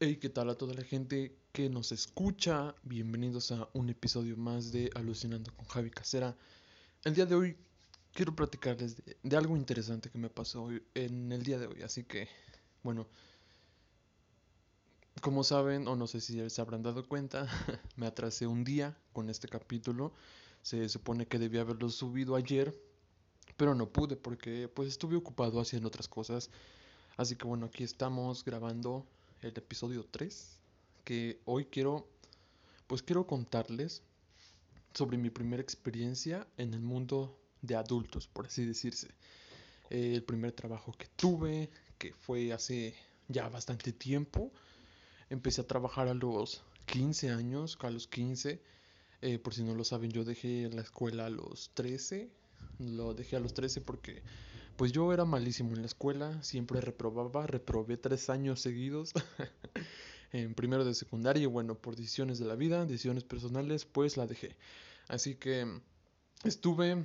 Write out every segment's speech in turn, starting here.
Hey, ¿qué tal a toda la gente que nos escucha? Bienvenidos a un episodio más de Alucinando con Javi Casera. El día de hoy quiero platicarles de, algo interesante que me pasó en el día de hoy. Así que, bueno, como saben, o no sé si se habrán dado cuenta, me atrasé un día con este capítulo. Se supone que debía haberlo subido ayer, pero no pude porque pues estuve ocupado haciendo otras cosas. Así que bueno, aquí estamos grabando el episodio 3, que hoy quiero, pues quiero contarles sobre mi primera experiencia en el mundo de adultos, por así decirse. El primer trabajo que tuve, que fue hace ya bastante tiempo. Empecé a trabajar a los 15 años, a los 15. eh, por si no lo saben, yo dejé la escuela a los 13. Lo dejé a los 13 porque pues yo era malísimo en la escuela, siempre reprobaba, reprobé tres años seguidos en primero de secundaria y bueno, por decisiones de la vida, decisiones personales, pues la dejé. Así que estuve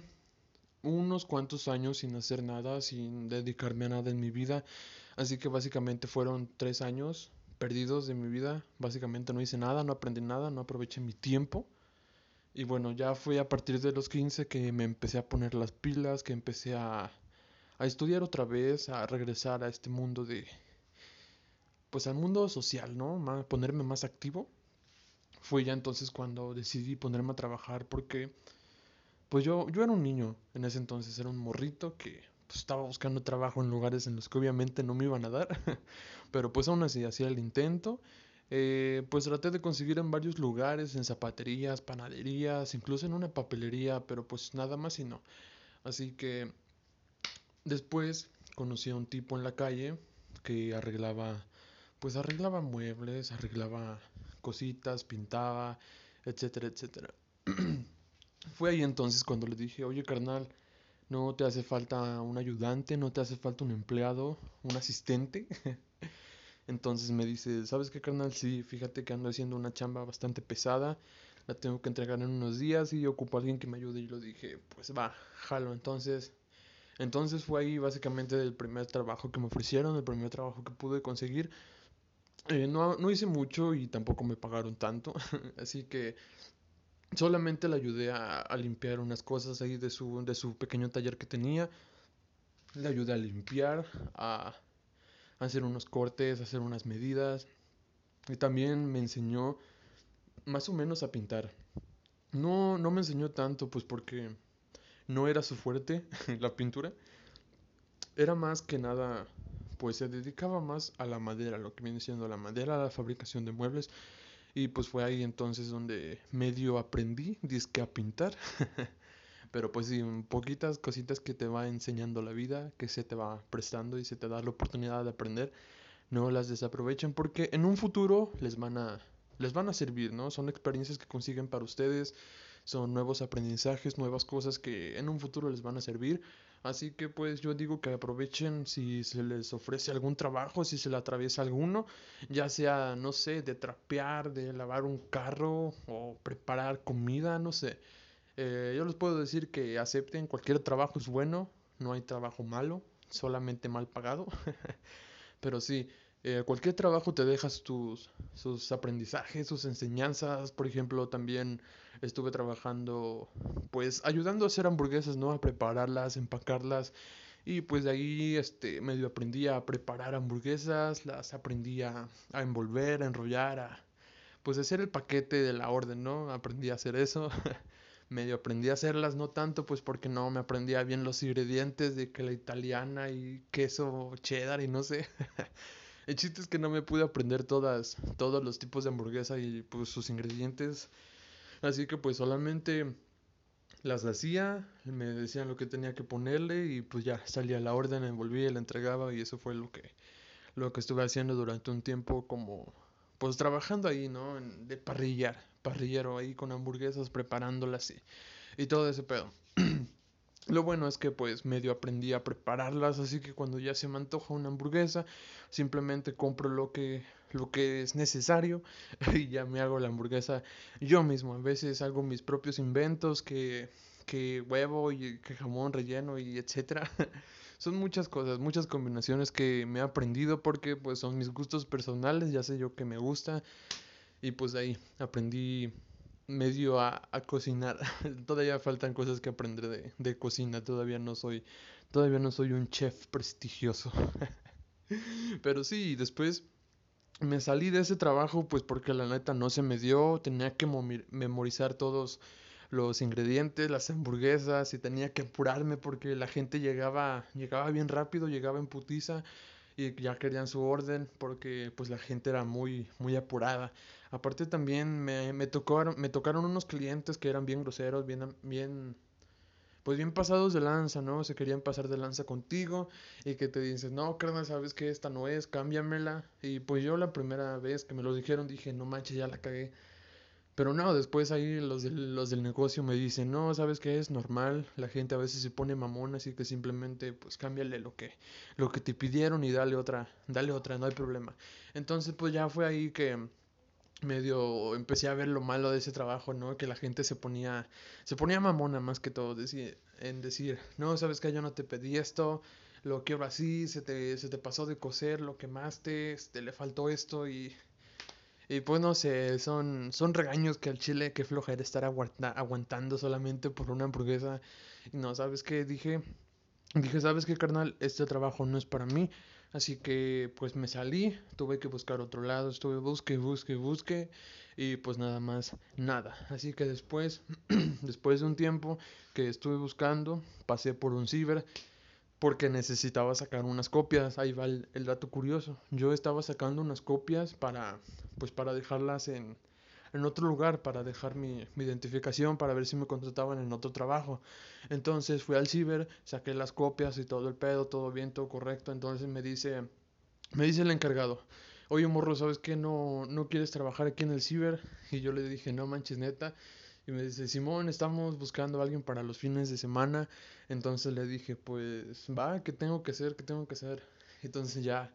unos cuantos años sin hacer nada, sin dedicarme a nada en mi vida, así que básicamente fueron tres años perdidos de mi vida, básicamente no hice nada, no aprendí nada, no aproveché mi tiempo. Y bueno, ya fue a partir de los 15 que me empecé a poner las pilas, que empecé a, a estudiar otra vez, a regresar a este mundo de, pues al mundo social, ¿no? Ponerme más activo. Fue ya entonces cuando decidí ponerme a trabajar porque, pues yo, yo era un niño en ese entonces, era un morrito que pues, estaba buscando trabajo en lugares en los que obviamente no me iban a dar, pero pues aún así hacía el intento. Eh, pues traté de conseguir en varios lugares, en zapaterías, panaderías, incluso en una papelería, pero pues nada más y no. Así que Después conocí a un tipo en la calle que arreglaba, pues arreglaba muebles, arreglaba cositas, pintaba, etcétera, etcétera. Fue ahí entonces cuando le dije, oye carnal, no te hace falta un ayudante, no te hace falta un empleado, un asistente. Entonces me dice, ¿sabes qué carnal? Sí, fíjate que ando haciendo una chamba bastante pesada, la tengo que entregar en unos días y ocupo a alguien que me ayude. Y lo dije, pues va, jalo. Entonces entonces fue ahí básicamente el primer trabajo que me ofrecieron, el primer trabajo que pude conseguir. Eh, no, no hice mucho y tampoco me pagaron tanto, así que solamente le ayudé a, a limpiar unas cosas ahí de su, de su pequeño taller que tenía. Le ayudé a limpiar, a, hacer unos cortes, a hacer unas medidas. Y también me enseñó más o menos a pintar. No, no me enseñó tanto, pues porque no era su fuerte la pintura. Era más que nada, pues se dedicaba más a la madera, lo que viene siendo la madera, la fabricación de muebles. Y pues fue ahí entonces donde medio aprendí, dizque a pintar. Pero pues sí, poquitas cositas que te va enseñando la vida, que se te va prestando y se te da la oportunidad de aprender. No las desaprovechen porque en un futuro les van a, les van a servir, ¿no? Son experiencias que consiguen para ustedes, son nuevos aprendizajes, nuevas cosas que en un futuro les van a servir. Así que pues yo digo que aprovechen si se les ofrece algún trabajo, si se le atraviesa alguno, ya sea, no sé, de trapear, de lavar un carro o preparar comida, no sé. Eh, yo les puedo decir que acepten, cualquier trabajo es bueno, no hay trabajo malo, solamente mal pagado. Pero sí, eh, cualquier trabajo te dejas tus, sus aprendizajes, sus enseñanzas. Por ejemplo, también estuve trabajando, pues, ayudando a hacer hamburguesas, ¿no? A prepararlas, empacarlas. Y pues de ahí, este, medio aprendí a preparar hamburguesas, las aprendí a, a envolver, a enrollar, a, pues, hacer el paquete de la orden, ¿no? Aprendí a hacer eso. Medio aprendí a hacerlas, no tanto, pues porque no me aprendía bien los ingredientes de que la italiana y queso cheddar y no sé. El chiste es que no me pude aprender todas, todos los tipos de hamburguesa y pues sus ingredientes. Así que pues solamente las hacía, me decían lo que tenía que ponerle y pues ya salía la orden, envolvía, la entregaba y eso fue lo que, lo que estuve haciendo durante un tiempo como pues trabajando ahí, ¿no? De parrillar, parrillero ahí con hamburguesas, preparándolas y, y todo ese pedo. Lo bueno es que pues medio aprendí a prepararlas, así que cuando ya se me antoja una hamburguesa, simplemente compro lo que lo que es necesario y ya me hago la hamburguesa yo mismo. A veces hago mis propios inventos que que huevo y que jamón relleno y etcétera. son muchas cosas, muchas combinaciones que me he aprendido porque pues son mis gustos personales, ya sé yo que me gusta y pues ahí aprendí medio a, a cocinar. todavía faltan cosas que aprender de, de cocina, todavía no soy, todavía no soy un chef prestigioso. Pero sí, después me salí de ese trabajo pues porque la neta no se me dio, tenía que memorizar todos los ingredientes, las hamburguesas y tenía que apurarme porque la gente llegaba llegaba bien rápido, llegaba en putiza y ya querían su orden porque pues la gente era muy muy apurada. Aparte también me, me tocaron me tocaron unos clientes que eran bien groseros, bien bien pues bien pasados de lanza, ¿no? Se querían pasar de lanza contigo y que te dicen, no, carnal, sabes que esta no es, cámbiamela. Y pues yo la primera vez que me lo dijeron dije, no manches, ya la cagué. Pero no, después ahí los del, los del negocio me dicen, no, sabes que es normal, la gente a veces se pone mamón, así que simplemente pues cámbiale lo que, lo que te pidieron y dale otra, dale otra, no hay problema. Entonces pues ya fue ahí que medio empecé a ver lo malo de ese trabajo, ¿no? Que la gente se ponía, se ponía mamona más que todo, en decir, no, sabes que yo no te pedí esto, lo quiero así, se te, se te pasó de coser, lo quemaste, este, le faltó esto y, y pues no sé, son, son regaños que al chile, que flojera estar aguantando solamente por una hamburguesa. Y no, ¿sabes qué? Dije, dije, ¿sabes qué, carnal? Este trabajo no es para mí. Así que pues me salí, tuve que buscar otro lado, estuve busque, busque, busque y pues nada más, nada. Así que después, después de un tiempo que estuve buscando, pasé por un ciber porque necesitaba sacar unas copias. Ahí va el, dato curioso. Yo estaba sacando unas copias para pues para dejarlas en en otro lugar para dejar mi, identificación para ver si me contrataban en otro trabajo. Entonces fui al ciber, saqué las copias y todo el pedo, todo bien, todo correcto. Entonces me dice, me dice el encargado, oye morro, ¿sabes qué? No, no quieres trabajar aquí en el ciber. Y yo le dije, no manches neta. Y me dice, Simón, estamos buscando a alguien para los fines de semana. Entonces le dije, pues va, ¿qué tengo que hacer? ¿Qué tengo que hacer? Entonces ya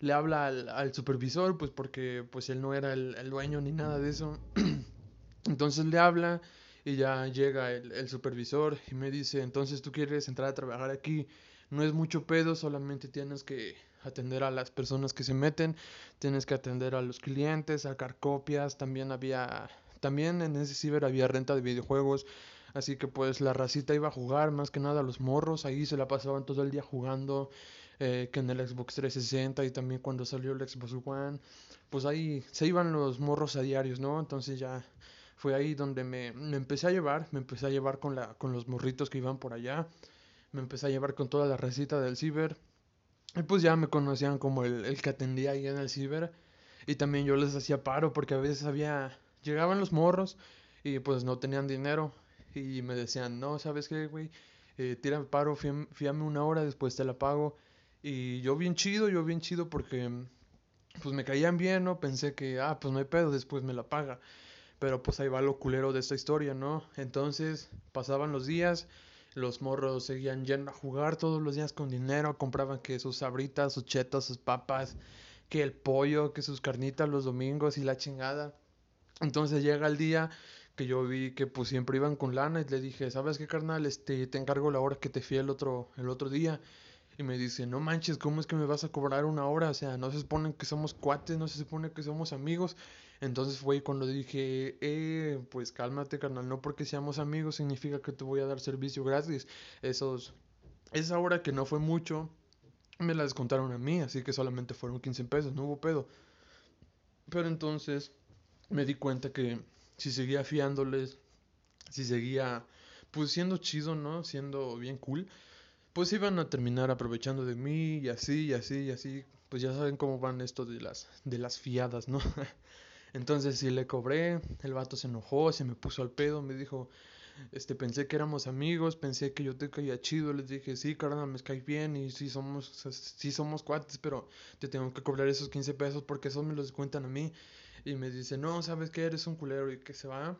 le habla al, supervisor, pues porque pues él no era el, dueño ni nada de eso. entonces le habla y ya llega el, el, supervisor y me dice, entonces tú quieres entrar a trabajar aquí, no es mucho pedo, solamente tienes que atender a las personas que se meten, tienes que atender a los clientes, sacar copias, también había, también en ese ciber había renta de videojuegos, así que pues la racita iba a jugar, más que nada los morros, ahí se la pasaban todo el día jugando, eh, que en el Xbox 360 y también cuando salió el Xbox One, pues ahí se iban los morros a diarios, ¿no? Entonces ya fue ahí donde me, me, empecé a llevar, me empecé a llevar con, la, con los morritos que iban por allá, me empecé a llevar con toda la recita del ciber, y pues ya me conocían como el, el que atendía ahí en el ciber, y también yo les hacía paro porque a veces había, llegaban los morros y pues no tenían dinero, y me decían, no, ¿sabes qué, güey? Eh, tira paro, fíame una hora, después te la pago. Y yo bien chido, yo bien chido porque pues me caían bien, ¿no? Pensé que, ah, pues no hay pedo, después me la paga. Pero pues ahí va lo culero de esta historia, ¿no? Entonces pasaban los días, los morros seguían yendo a jugar todos los días con dinero, compraban que sus sabritas, sus chetos, sus papas, que el pollo, que sus carnitas los domingos y la chingada. Entonces llega el día que yo vi que pues siempre iban con lana y le dije, ¿sabes qué carnal? Este, te encargo la hora que te fui el otro, el otro día. Y me dice, no manches, ¿cómo es que me vas a cobrar una hora? O sea, no se supone que somos cuates, no se supone que somos amigos. Entonces fue cuando dije, eh, pues cálmate, carnal, no porque seamos amigos significa que te voy a dar servicio gratis. Esos, esa hora que no fue mucho, me la descontaron a mí, así que solamente fueron 15 pesos, no hubo pedo. Pero entonces me di cuenta que si seguía fiándoles, si seguía, pues siendo chido, ¿no? Siendo bien cool pues iban a terminar aprovechando de mí y así y así y así. Pues ya saben cómo van esto de las, de las fiadas, ¿no? Entonces si le cobré, el vato se enojó, se me puso al pedo, me dijo, este, pensé que éramos amigos, pensé que yo te caía chido, les dije, sí, carnal, me caes bien y sí somos, sí somos cuates, pero te tengo que cobrar esos 15 pesos porque esos me los cuentan a mí. Y me dice, no, sabes que eres un culero y que se va.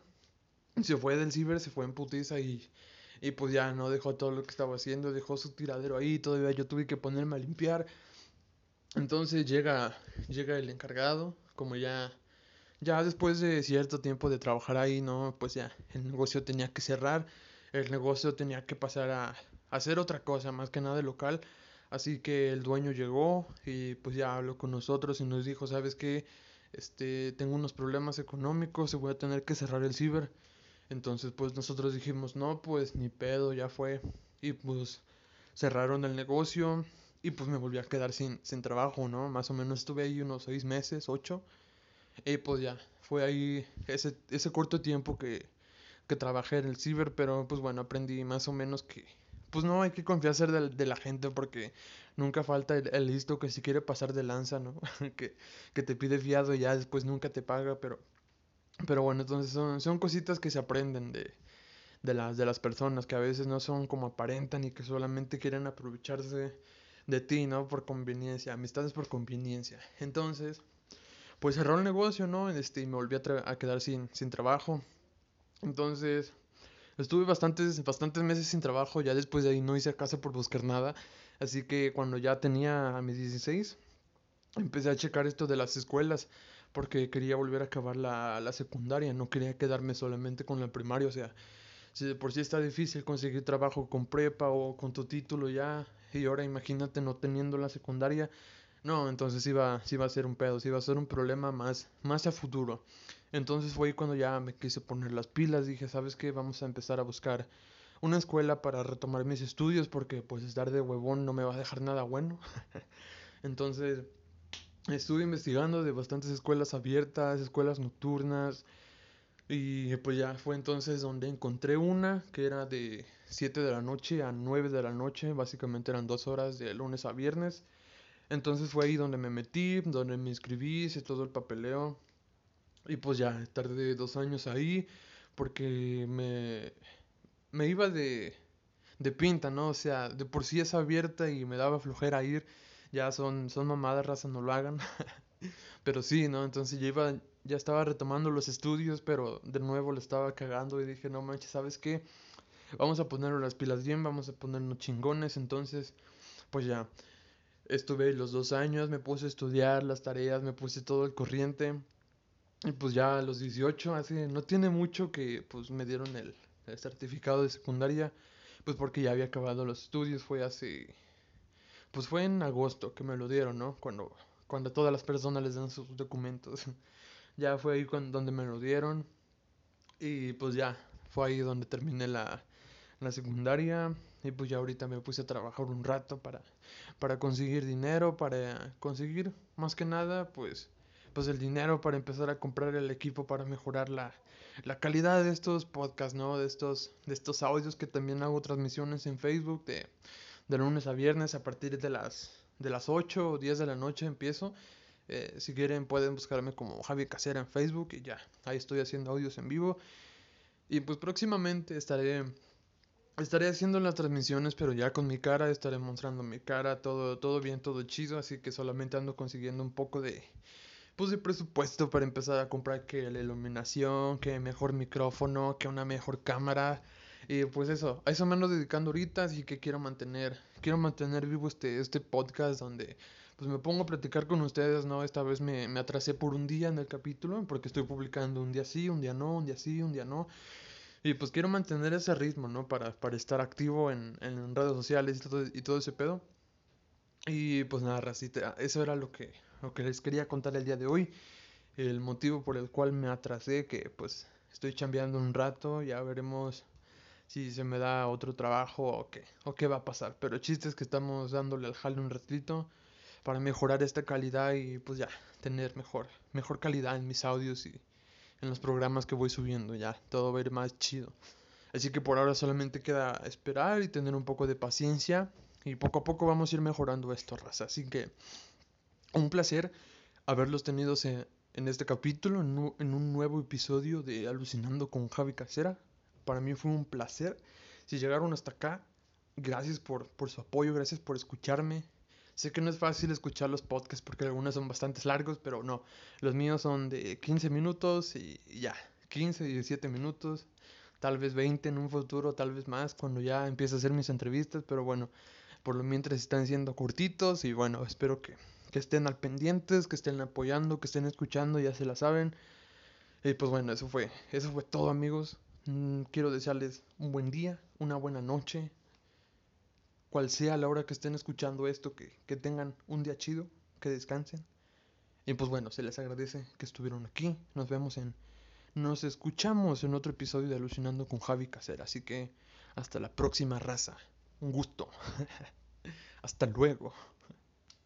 Se fue del ciber, se fue en putiza y y pues ya no dejó todo lo que estaba haciendo, dejó su tiradero ahí, todavía yo tuve que ponerme a limpiar. Entonces llega, llega el encargado, como ya, ya después de cierto tiempo de trabajar ahí, ¿no? Pues ya el negocio tenía que cerrar, el negocio tenía que pasar a, hacer otra cosa, más que nada de local. Así que el dueño llegó y pues ya habló con nosotros y nos dijo, ¿sabes qué? Este, tengo unos problemas económicos y voy a tener que cerrar el ciber. Entonces pues nosotros dijimos, no, pues ni pedo, ya fue. Y pues cerraron el negocio y pues me volví a quedar sin, sin trabajo, ¿no? Más o menos estuve ahí unos seis meses, ocho. Y pues ya, fue ahí ese, ese corto tiempo que, que trabajé en el ciber, pero pues bueno, aprendí más o menos que pues no hay que confiar de, de la gente porque nunca falta el, listo que si quiere pasar de lanza, ¿no? que, que te pide fiado y ya después nunca te paga, pero pero bueno, entonces son, son cositas que se aprenden de, de, las, de las personas, que a veces no son como aparentan y que solamente quieren aprovecharse de ti, ¿no? Por conveniencia, amistades por conveniencia. Entonces, pues cerró el negocio, ¿no? Este, y me volví a, a quedar sin, sin trabajo. Entonces, estuve bastantes, bastantes meses sin trabajo, ya después de ahí no hice casa por buscar nada. Así que cuando ya tenía a mis 16, empecé a checar esto de las escuelas porque quería volver a acabar la, la secundaria, no quería quedarme solamente con la primaria, o sea, si de por sí está difícil conseguir trabajo con prepa o con tu título ya, y ahora imagínate no teniendo la secundaria, no, entonces iba, iba a ser un pedo, iba a ser un problema más, más a futuro. Entonces fue ahí cuando ya me quise poner las pilas, dije, ¿sabes qué? Vamos a empezar a buscar una escuela para retomar mis estudios porque pues estar de huevón no me va a dejar nada bueno. entonces estuve investigando de bastantes escuelas abiertas, escuelas nocturnas, y pues ya fue entonces donde encontré una que era de 7 de la noche a 9 de la noche, básicamente eran dos horas de lunes a viernes. Entonces fue ahí donde me metí, donde me inscribí, hice todo el papeleo. Y pues ya tardé dos años ahí porque me, me iba de, de pinta, ¿no? O sea, de por sí es abierta y me daba flojera ir ya son, son mamadas, raza, no lo hagan. pero sí, ¿no? Entonces yo iba, ya estaba retomando los estudios, pero de nuevo le estaba cagando y dije, no manches, ¿sabes qué? Vamos a ponernos las pilas bien, vamos a ponernos chingones, entonces, pues ya, estuve los dos años, me puse a estudiar las tareas, me puse todo el corriente, y pues ya a los 18, así, no tiene mucho que pues me dieron el, certificado de secundaria, pues porque ya había acabado los estudios, fue hace pues fue en agosto que me lo dieron, ¿no? Cuando, cuando todas las personas les dan sus documentos. ya fue ahí cuando, donde me lo dieron. Y pues ya, fue ahí donde terminé la, la secundaria. Y pues ya ahorita me puse a trabajar un rato para, para conseguir dinero, para conseguir más que nada, pues, pues el dinero para empezar a comprar el equipo para mejorar la, la calidad de estos podcasts, ¿no? De estos, de estos audios que también hago transmisiones en Facebook de de lunes a viernes a partir de las, de las 8 o 10 de la noche empiezo. Eh, si quieren pueden buscarme como Javi Casera en Facebook y ya, ahí estoy haciendo audios en vivo. Y pues próximamente estaré, estaré haciendo las transmisiones, pero ya con mi cara, estaré mostrando mi cara, todo, todo bien, todo chido, así que solamente ando consiguiendo un poco de, pues de presupuesto para empezar a comprar que la iluminación, que mejor micrófono, que una mejor cámara. Y pues eso, a eso me ando dedicando ahorita, así que quiero mantener, quiero mantener vivo este, este podcast donde pues me pongo a platicar con ustedes, ¿no? Esta vez me, me atrasé por un día en el capítulo, porque estoy publicando un día sí, un día no, un día sí, un día no. Y pues quiero mantener ese ritmo, ¿no? Para, para estar activo en, en redes sociales y todo, y todo ese pedo. Y pues nada, racita, eso era lo que, lo que les quería contar el día de hoy. El motivo por el cual me atrasé, que pues estoy chambeando un rato, ya veremos si se me da otro trabajo o qué, o qué va a pasar. Pero el chiste es que estamos dándole al jale un ratito para mejorar esta calidad y pues ya, tener mejor, mejor calidad en mis audios y en los programas que voy subiendo, ya, todo va a ir más chido. Así que por ahora solamente queda esperar y tener un poco de paciencia y poco a poco vamos a ir mejorando esto, raza. Así que un placer haberlos tenido en este capítulo, en un nuevo episodio de Alucinando con Javi Casera. Para mí fue un placer. Si llegaron hasta acá, gracias por, por su apoyo, gracias por escucharme. Sé que no es fácil escuchar los podcasts porque algunos son bastante largos, pero no. Los míos son de 15 minutos y ya. 15, 17 minutos. Tal vez 20 en un futuro, tal vez más cuando ya empiece a hacer mis entrevistas. Pero bueno, por lo mientras están siendo cortitos y bueno, espero que, que estén al pendientes, que estén apoyando, que estén escuchando, ya se la saben. Y pues bueno, eso fue, eso fue todo amigos. Mm, quiero desearles un buen día, una buena noche cual sea la hora que estén escuchando esto, que, que tengan un día chido, que descansen. Y pues bueno, se les agradece que estuvieron aquí. Nos vemos en... Nos escuchamos en otro episodio de Alucinando con Javi Casera. Así que hasta la próxima raza. Un gusto. hasta luego.